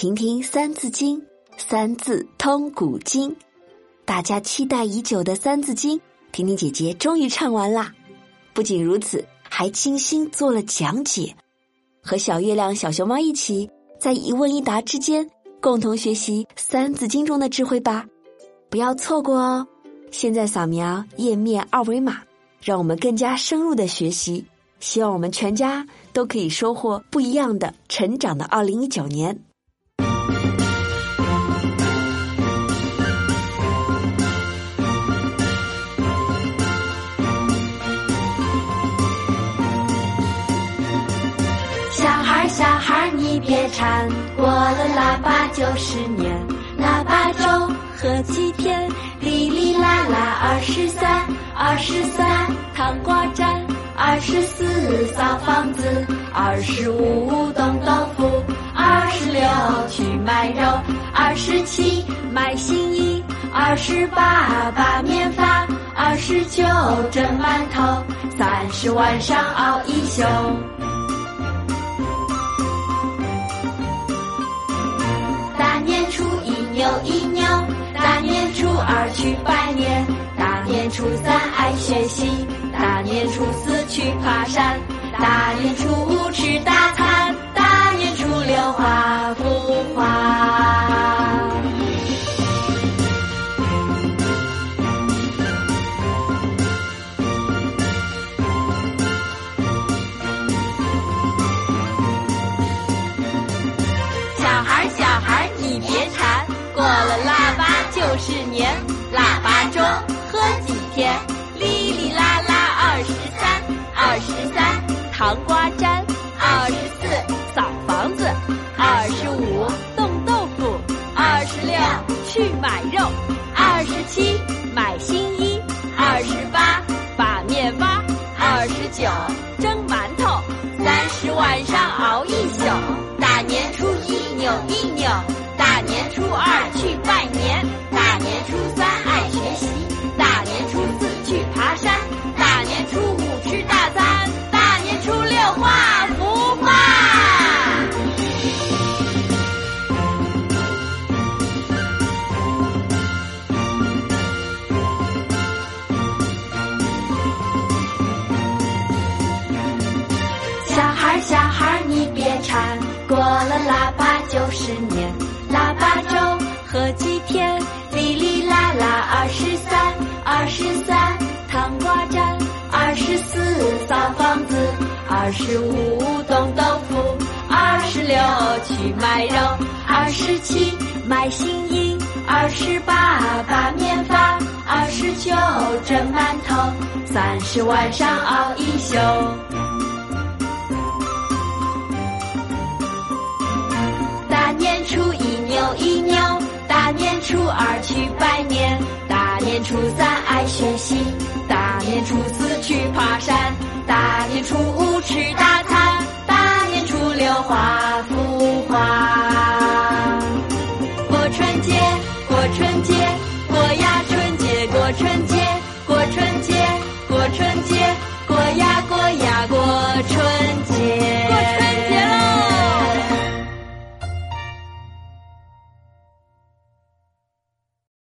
听听《三字经》，三字通古今。大家期待已久的《三字经》，婷婷姐姐终于唱完啦！不仅如此，还精心做了讲解，和小月亮、小熊猫一起，在一问一答之间，共同学习《三字经》中的智慧吧！不要错过哦！现在扫描页面二维码，让我们更加深入的学习。希望我们全家都可以收获不一样的成长的二零一九年。别馋，过了腊八就是年。腊八粥喝几天，哩哩啦啦二十三，二十三糖瓜粘。二十四扫房子，二十五冻豆腐，二十六去买肉，二十七买新衣，二十八把面发，二十九蒸馒头，三十晚上熬一宿。一扭，大年初二去拜年，大年初三爱学习。大年初四去爬山，大年初腊八粥喝几天。哩哩啦啦二十三，二十三糖瓜粘，二十四扫房子，二十五冻豆腐，二十六去买肉，二十七买新衣，二十八把面发，二十九蒸馒头，三十晚上熬一宿，大年初一扭一扭，大年初二去拜，年小孩你别馋，过了腊八就是年。腊八粥喝几天，哩哩啦啦二十三，二十三糖瓜粘，二十四扫房子。二十五冻豆腐，二十六去买肉，二十七买新衣，二十八把面发，二十九蒸馒头，三十晚上熬一宿。去拜年，大年初三爱学习，大年初四去爬山。大年初五吃大餐，大年初六画幅画。过春节，过春节，过呀春节，过春节，过春节，过春节，